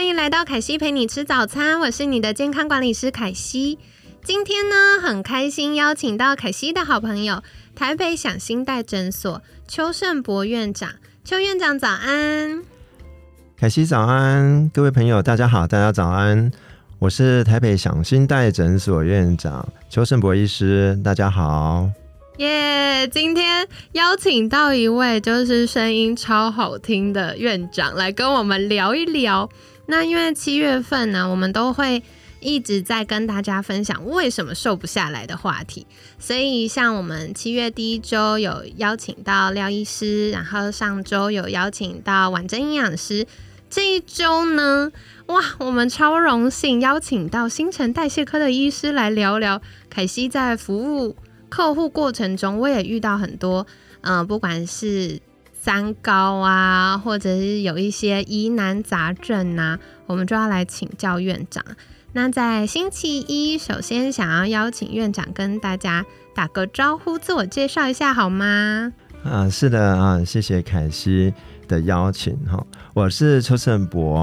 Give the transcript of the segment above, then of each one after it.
欢迎来到凯西陪你吃早餐，我是你的健康管理师凯西。今天呢，很开心邀请到凯西的好朋友，台北享心代诊所邱胜博院长。邱院长早安，凯西早安，各位朋友大家好，大家早安，我是台北享心代诊所院长邱胜博医师，大家好。耶！今天邀请到一位就是声音超好听的院长来跟我们聊一聊。那因为七月份呢，我们都会一直在跟大家分享为什么瘦不下来的话题。所以像我们七月第一周有邀请到廖医师，然后上周有邀请到婉珍营养师。这一周呢，哇，我们超荣幸邀请到新陈代谢科的医师来聊聊凯西在服务。客户过程中，我也遇到很多，嗯，不管是三高啊，或者是有一些疑难杂症啊，我们就要来请教院长。那在星期一，首先想要邀请院长跟大家打个招呼，自我介绍一下好吗？啊，是的啊，谢谢凯西的邀请哈，我是邱胜博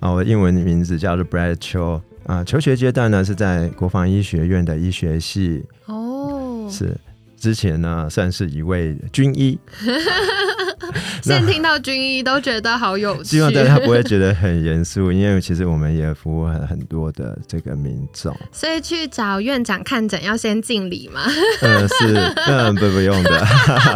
啊，我英文名字叫做 Brad 邱啊，求学阶段呢是在国防医学院的医学系哦。是，之前呢算是一位军医。现在听到军医都觉得好有趣，希望大家不会觉得很严肃，因为其实我们也服务很很多的这个民众。所以去找院长看诊要先敬礼吗？嗯，是，嗯，不不用的，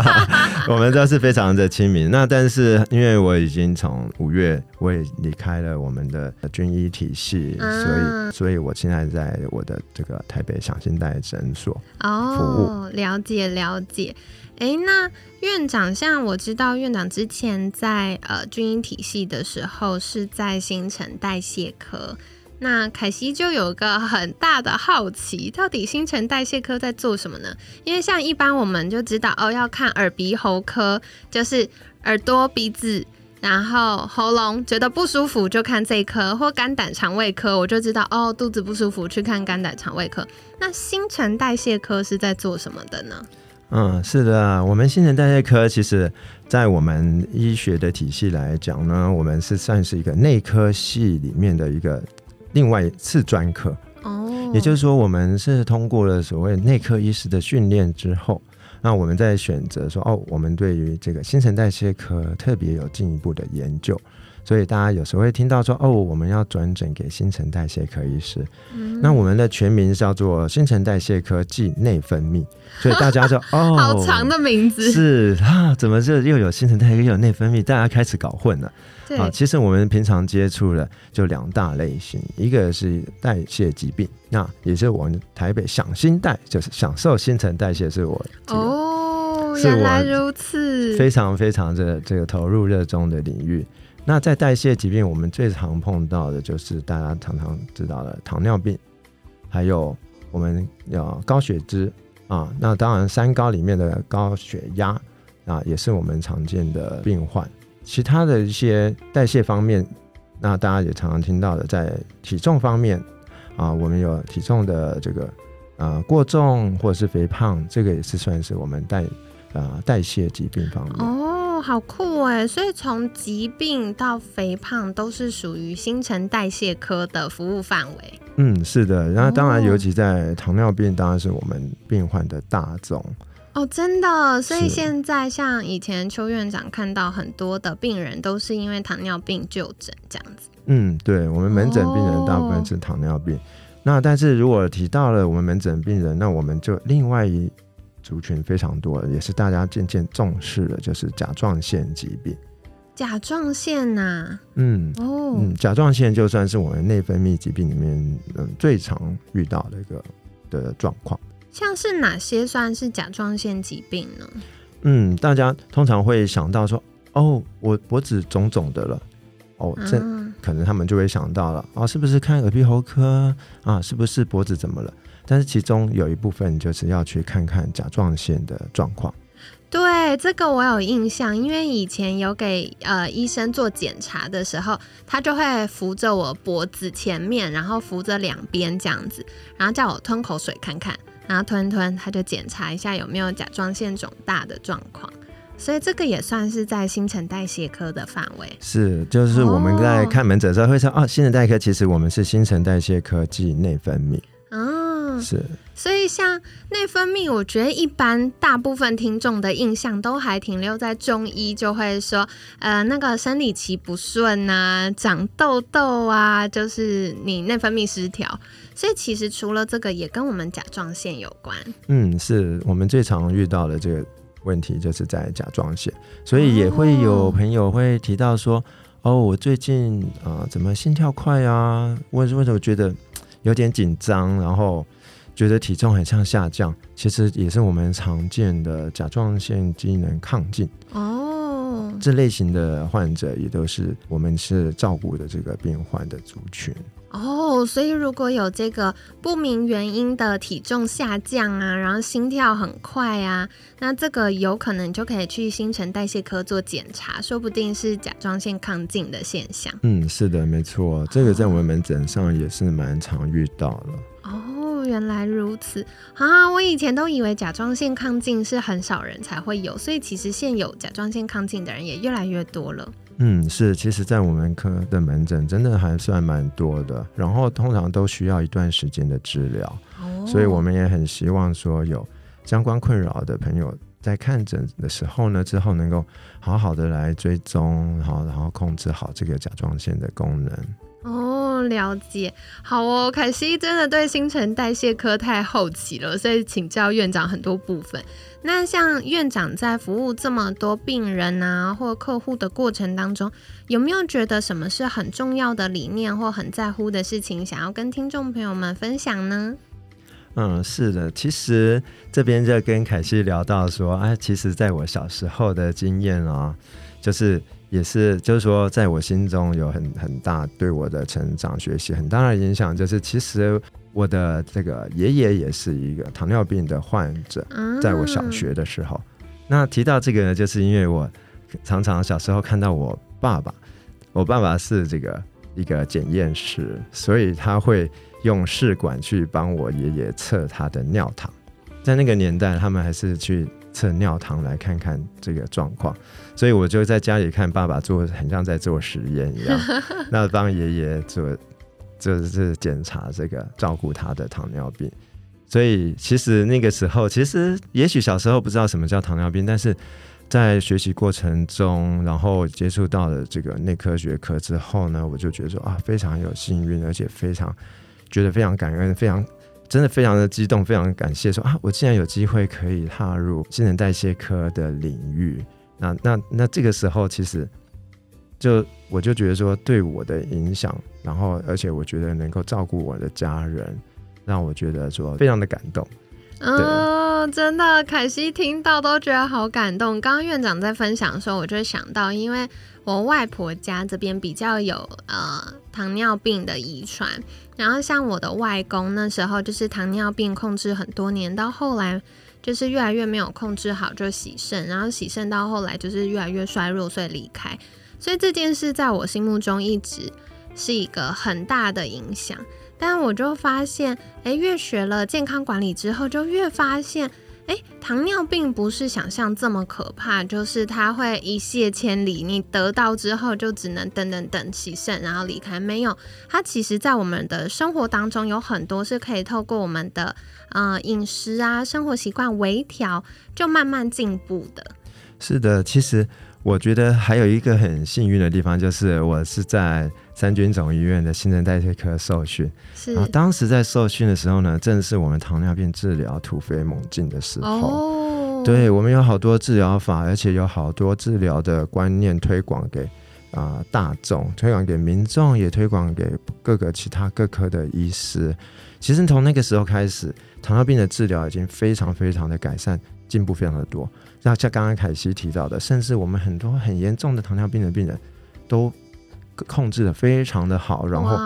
我们都是非常的亲民。那但是因为我已经从五月我也离开了我们的军医体系，所以所以我现在在我的这个台北享心代诊所哦，服务。了解了解。哎，那院长，像我知道院长之前在呃军医体系的时候是在新陈代谢科，那凯西就有个很大的好奇，到底新陈代谢科在做什么呢？因为像一般我们就知道哦，要看耳鼻喉科，就是耳朵、鼻子，然后喉咙觉得不舒服就看这一科，或肝胆肠胃科，我就知道哦，肚子不舒服去看肝胆肠胃科。那新陈代谢科是在做什么的呢？嗯，是的，我们新陈代谢科其实，在我们医学的体系来讲呢，我们是算是一个内科系里面的一个另外次专科。哦，也就是说，我们是通过了所谓内科医师的训练之后，那我们在选择说，哦，我们对于这个新陈代谢科特别有进一步的研究。所以大家有时候会听到说哦，我们要转诊给新陈代谢科医师。那我们的全名叫做新陈代谢科暨内分泌。所以大家就哦，好长的名字是啊，怎么这又有新陈代谢又有内分泌？大家开始搞混了。啊，其实我们平常接触的就两大类型，一个是代谢疾病，那也是我们台北享新代，就是享受新陈代谢是我哦，原来如此，非常非常的这个投入热衷的领域。那在代谢疾病，我们最常碰到的就是大家常常知道的糖尿病，还有我们有高血脂啊。那当然，三高里面的高血压啊，也是我们常见的病患。其他的一些代谢方面，那大家也常常听到的，在体重方面啊，我们有体重的这个呃过重或者是肥胖，这个也是算是我们代啊代谢疾病方面。好酷哎！所以从疾病到肥胖都是属于新陈代谢科的服务范围。嗯，是的。然后当然，尤其在糖尿病，当然是我们病患的大众。哦，真的。所以现在像以前邱院长看到很多的病人都是因为糖尿病就诊这样子。嗯，对，我们门诊病人大部分是糖尿病。那但是如果提到了我们门诊病人，那我们就另外一。族群非常多，也是大家渐渐重视的，就是甲状腺疾病。甲状腺呐，嗯哦，嗯，甲状腺就算是我们内分泌疾病里面嗯最常遇到的一个的状况。像是哪些算是甲状腺疾病呢？嗯，大家通常会想到说，哦，我脖子肿肿的了，哦，这可能他们就会想到了，哦，是不是看耳鼻喉科啊？是不是脖子怎么了？但是其中有一部分就是要去看看甲状腺的状况。对这个我有印象，因为以前有给呃医生做检查的时候，他就会扶着我脖子前面，然后扶着两边这样子，然后叫我吞口水看看，然后吞吞，他就检查一下有没有甲状腺肿大的状况。所以这个也算是在新陈代谢科的范围。是，就是我们在看门诊的时候会说，哦，新陈代谢科其实我们是新陈代谢科技内分泌。嗯，是。所以像内分泌，我觉得一般大部分听众的印象都还停留在中医，就会说，呃，那个生理期不顺啊，长痘痘啊，就是你内分泌失调。所以其实除了这个，也跟我们甲状腺有关。嗯，是我们最常遇到的这个问题，就是在甲状腺。所以也会有朋友会提到说，哦，我最近啊，怎么心跳快啊？为为什么觉得？有点紧张，然后觉得体重很像下降，其实也是我们常见的甲状腺机能亢进哦。这类型的患者也都是我们是照顾的这个病患的族群哦。所以如果有这个不明原因的体重下降啊，然后心跳很快啊，那这个有可能就可以去新陈代谢科做检查，说不定是甲状腺亢进的现象。嗯，是的，没错，这个在我们门诊上也是蛮常遇到的。哦，原来如此啊！我以前都以为甲状腺亢进是很少人才会有，所以其实现有甲状腺亢进的人也越来越多了。嗯，是，其实，在我们科的门诊真的还算蛮多的，然后通常都需要一段时间的治疗，所以我们也很希望说有相关困扰的朋友在看诊的时候呢，之后能够好好的来追踪，然后然后控制好这个甲状腺的功能。了解，好哦，凯西真的对新陈代谢科太好奇了，所以请教院长很多部分。那像院长在服务这么多病人啊或客户的过程当中，有没有觉得什么是很重要的理念或很在乎的事情，想要跟听众朋友们分享呢？嗯，是的，其实这边就跟凯西聊到说，啊，其实在我小时候的经验啊，就是。也是，就是说，在我心中有很很大对我的成长、学习很大的影响。就是其实我的这个爷爷也是一个糖尿病的患者，在我小学的时候。那提到这个呢，就是因为我常常小时候看到我爸爸，我爸爸是这个一个检验师，所以他会用试管去帮我爷爷测他的尿糖。在那个年代，他们还是去。测尿糖来看看这个状况，所以我就在家里看爸爸做，很像在做实验一样。那帮爷爷做，就是检查这个照顾他的糖尿病。所以其实那个时候，其实也许小时候不知道什么叫糖尿病，但是在学习过程中，然后接触到了这个内科学科之后呢，我就觉得说啊，非常有幸运，而且非常觉得非常感恩，非常。真的非常的激动，非常感谢，说啊，我竟然有机会可以踏入新陈代谢科的领域。那那那这个时候，其实就我就觉得说，对我的影响，然后而且我觉得能够照顾我的家人，让我觉得说非常的感动。嗯，真的，凯西听到都觉得好感动。刚刚院长在分享的时候，我就想到，因为我外婆家这边比较有呃糖尿病的遗传。然后像我的外公那时候就是糖尿病控制很多年，到后来就是越来越没有控制好，就洗肾，然后洗肾到后来就是越来越衰弱，所以离开。所以这件事在我心目中一直是一个很大的影响。但我就发现，哎，越学了健康管理之后，就越发现。哎，糖尿病不是想象这么可怕，就是它会一泻千里，你得到之后就只能等等等起肾，然后离开。没有，它其实在我们的生活当中有很多是可以透过我们的呃饮食啊、生活习惯微调，就慢慢进步的。是的，其实我觉得还有一个很幸运的地方，就是我是在。三军总医院的新陈代谢科受训，是。然后当时在受训的时候呢，正是我们糖尿病治疗突飞猛进的时候。哦。对，我们有好多治疗法，而且有好多治疗的观念推广给啊大众，推广给民众，也推广给各个其他各科的医师。其实从那个时候开始，糖尿病的治疗已经非常非常的改善，进步非常的多。那像刚刚凯西提到的，甚至我们很多很严重的糖尿病的病人都。控制的非常的好，然后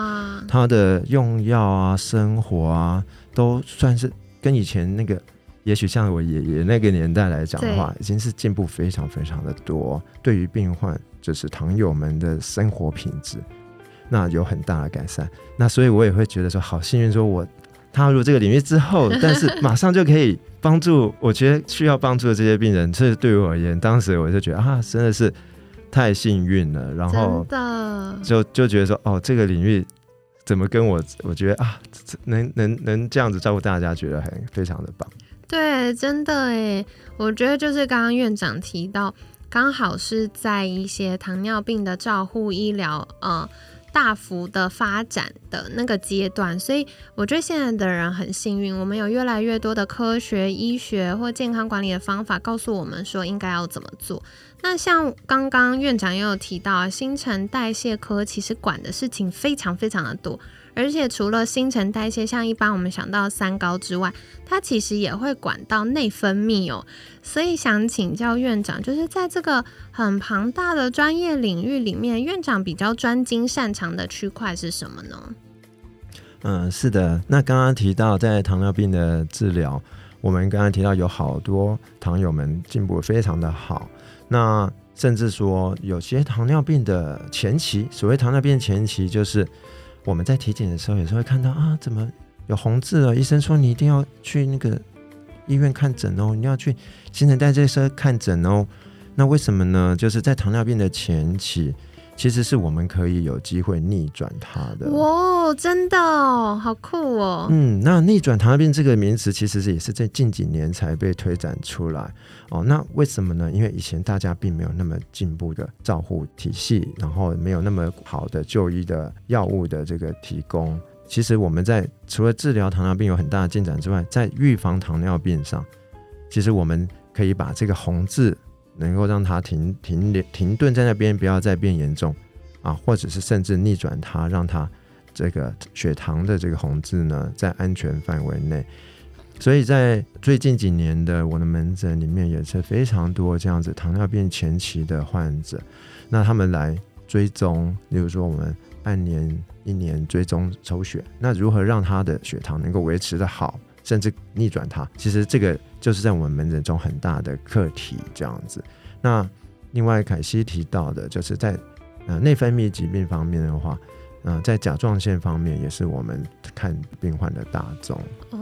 他的用药啊、生活啊，都算是跟以前那个，也许像我爷爷那个年代来讲的话，已经是进步非常非常的多。对于病患，就是糖友们的生活品质，那有很大的改善。那所以我也会觉得说，好幸运，说我踏入这个领域之后，但是马上就可以帮助，我觉得需要帮助的这些病人。这对于我而言，当时我就觉得啊，真的是。太幸运了，然后就就觉得说，哦，这个领域怎么跟我，我觉得啊，能能能这样子照顾大家，觉得很非常的棒。对，真的哎，我觉得就是刚刚院长提到，刚好是在一些糖尿病的照护医疗，呃。大幅的发展的那个阶段，所以我觉得现在的人很幸运，我们有越来越多的科学、医学或健康管理的方法，告诉我们说应该要怎么做。那像刚刚院长也有提到，新陈代谢科其实管的事情非常非常的多。而且除了新陈代谢，像一般我们想到三高之外，它其实也会管到内分泌哦。所以想请教院长，就是在这个很庞大的专业领域里面，院长比较专精擅长的区块是什么呢？嗯，是的。那刚刚提到在糖尿病的治疗，我们刚刚提到有好多糖友们进步非常的好。那甚至说有些糖尿病的前期，所谓糖尿病前期就是。我们在体检的时候，有时候会看到啊，怎么有红字哦？医生说你一定要去那个医院看诊哦，你要去新陈代谢科看诊哦。那为什么呢？就是在糖尿病的前期。其实是我们可以有机会逆转它的哇，真的哦，好酷哦。嗯，那逆转糖尿病这个名词，其实是也是在近几年才被推展出来哦。那为什么呢？因为以前大家并没有那么进步的照护体系，然后没有那么好的就医的药物的这个提供。其实我们在除了治疗糖尿病有很大的进展之外，在预防糖尿病上，其实我们可以把这个红字。能够让它停停停顿在那边，不要再变严重啊，或者是甚至逆转它，让它这个血糖的这个红字呢在安全范围内。所以在最近几年的我的门诊里面也是非常多这样子糖尿病前期的患者，那他们来追踪，例如说我们半年、一年追踪抽血，那如何让他的血糖能够维持的好？甚至逆转它，其实这个就是在我们门诊中很大的课题，这样子。那另外凯西提到的，就是在呃内分泌疾病方面的话，嗯，在甲状腺方面也是我们看病患的大众。哦，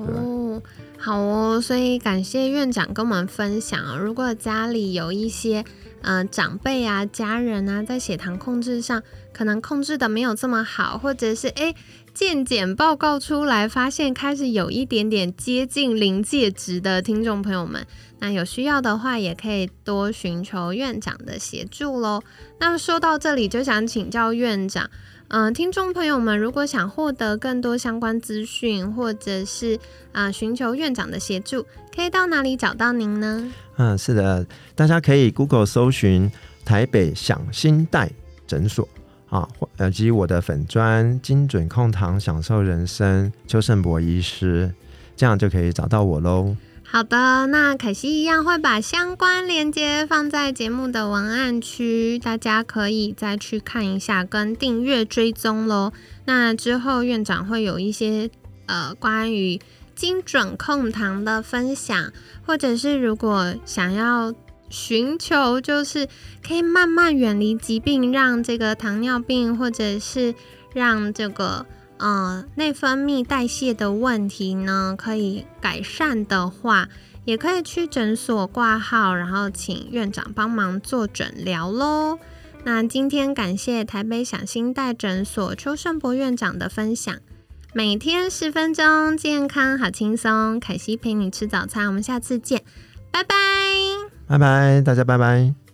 好哦，所以感谢院长跟我们分享。如果家里有一些嗯长辈啊、家人啊，在血糖控制上可能控制的没有这么好，或者是哎。健检报告出来，发现开始有一点点接近临界值的听众朋友们，那有需要的话，也可以多寻求院长的协助喽。那说到这里，就想请教院长，嗯，听众朋友们，如果想获得更多相关资讯，或者是啊寻求院长的协助，可以到哪里找到您呢？嗯，是的，大家可以 Google 搜寻台北享心代诊所。啊，以及我的粉砖精准控糖，享受人生，邱胜博医师，这样就可以找到我喽。好的，那凯西一样会把相关链接放在节目的文案区，大家可以再去看一下，跟订阅追踪喽。那之后院长会有一些呃关于精准控糖的分享，或者是如果想要。寻求就是可以慢慢远离疾病，让这个糖尿病或者是让这个呃内分泌代谢的问题呢可以改善的话，也可以去诊所挂号，然后请院长帮忙做诊疗喽。那今天感谢台北享心代诊所邱胜博院长的分享，每天十分钟，健康好轻松，凯西陪你吃早餐，我们下次见，拜拜。拜拜，大家拜拜。